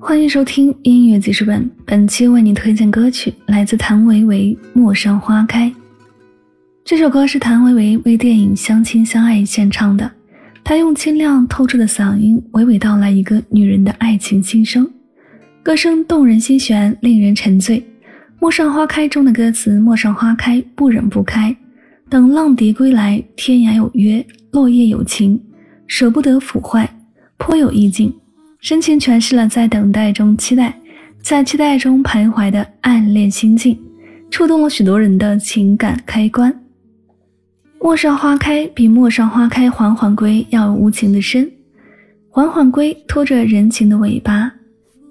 欢迎收听音乐记事本，本期为你推荐歌曲来自谭维维《陌上花开》。这首歌是谭维维为电影《相亲相爱》献唱的，她用清亮透彻的嗓音娓娓道来一个女人的爱情心声，歌声动人心弦，令人沉醉。《陌上花开》中的歌词：“陌上花开，不忍不开，等浪蝶归来，天涯有约，落叶有情，舍不得腐坏，颇有意境。”深情诠释了在等待中期待，在期待中徘徊的暗恋心境，触动了许多人的情感开关。陌上花开比陌上花开缓缓归要无情的深，缓缓归拖着人情的尾巴，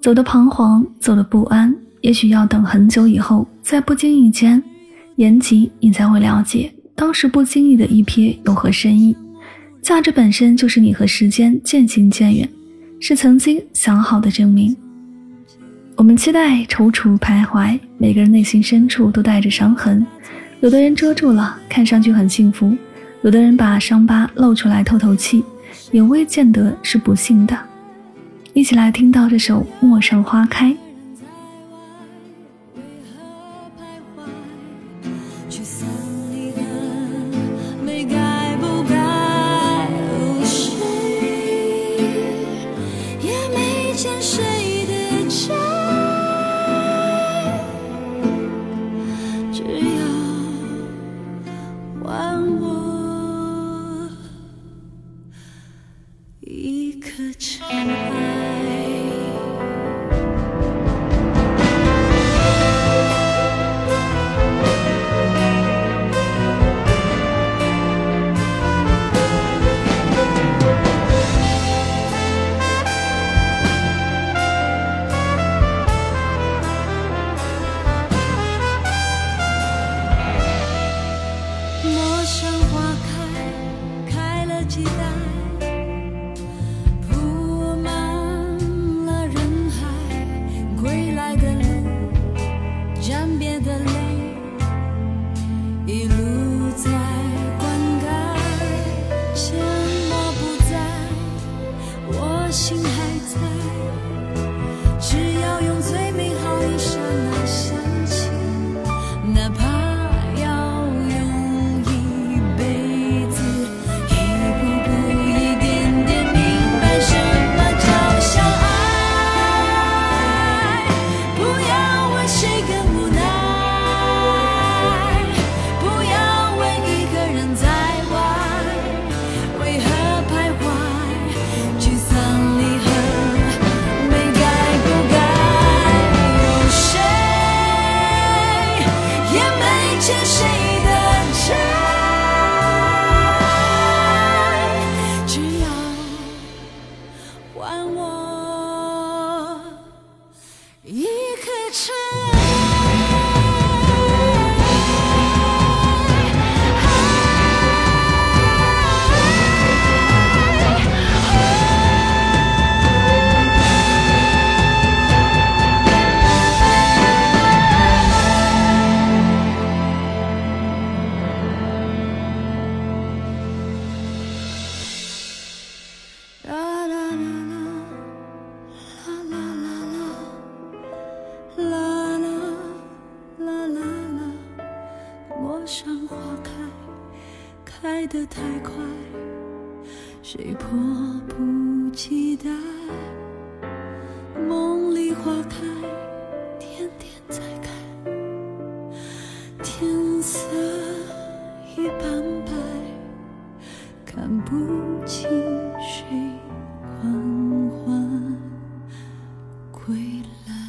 走的彷徨，走的不安，也许要等很久以后，在不经意间，言及你才会了解，当时不经意的一瞥有何深意，价值本身就是你和时间渐行渐远。是曾经想好的证明。我们期待、踌躇、徘徊，每个人内心深处都带着伤痕。有的人遮住了，看上去很幸福；有的人把伤疤露出来透透气，也未见得是不幸的。一起来听到这首《陌上花开》。万物期待铺满了人海，归来的路，沾别的泪，一路在灌溉，沉默不在我心。could try. 山花开开得太快，谁迫不及待？梦里花开，天天在开。天色已斑白，看不清谁缓缓归来。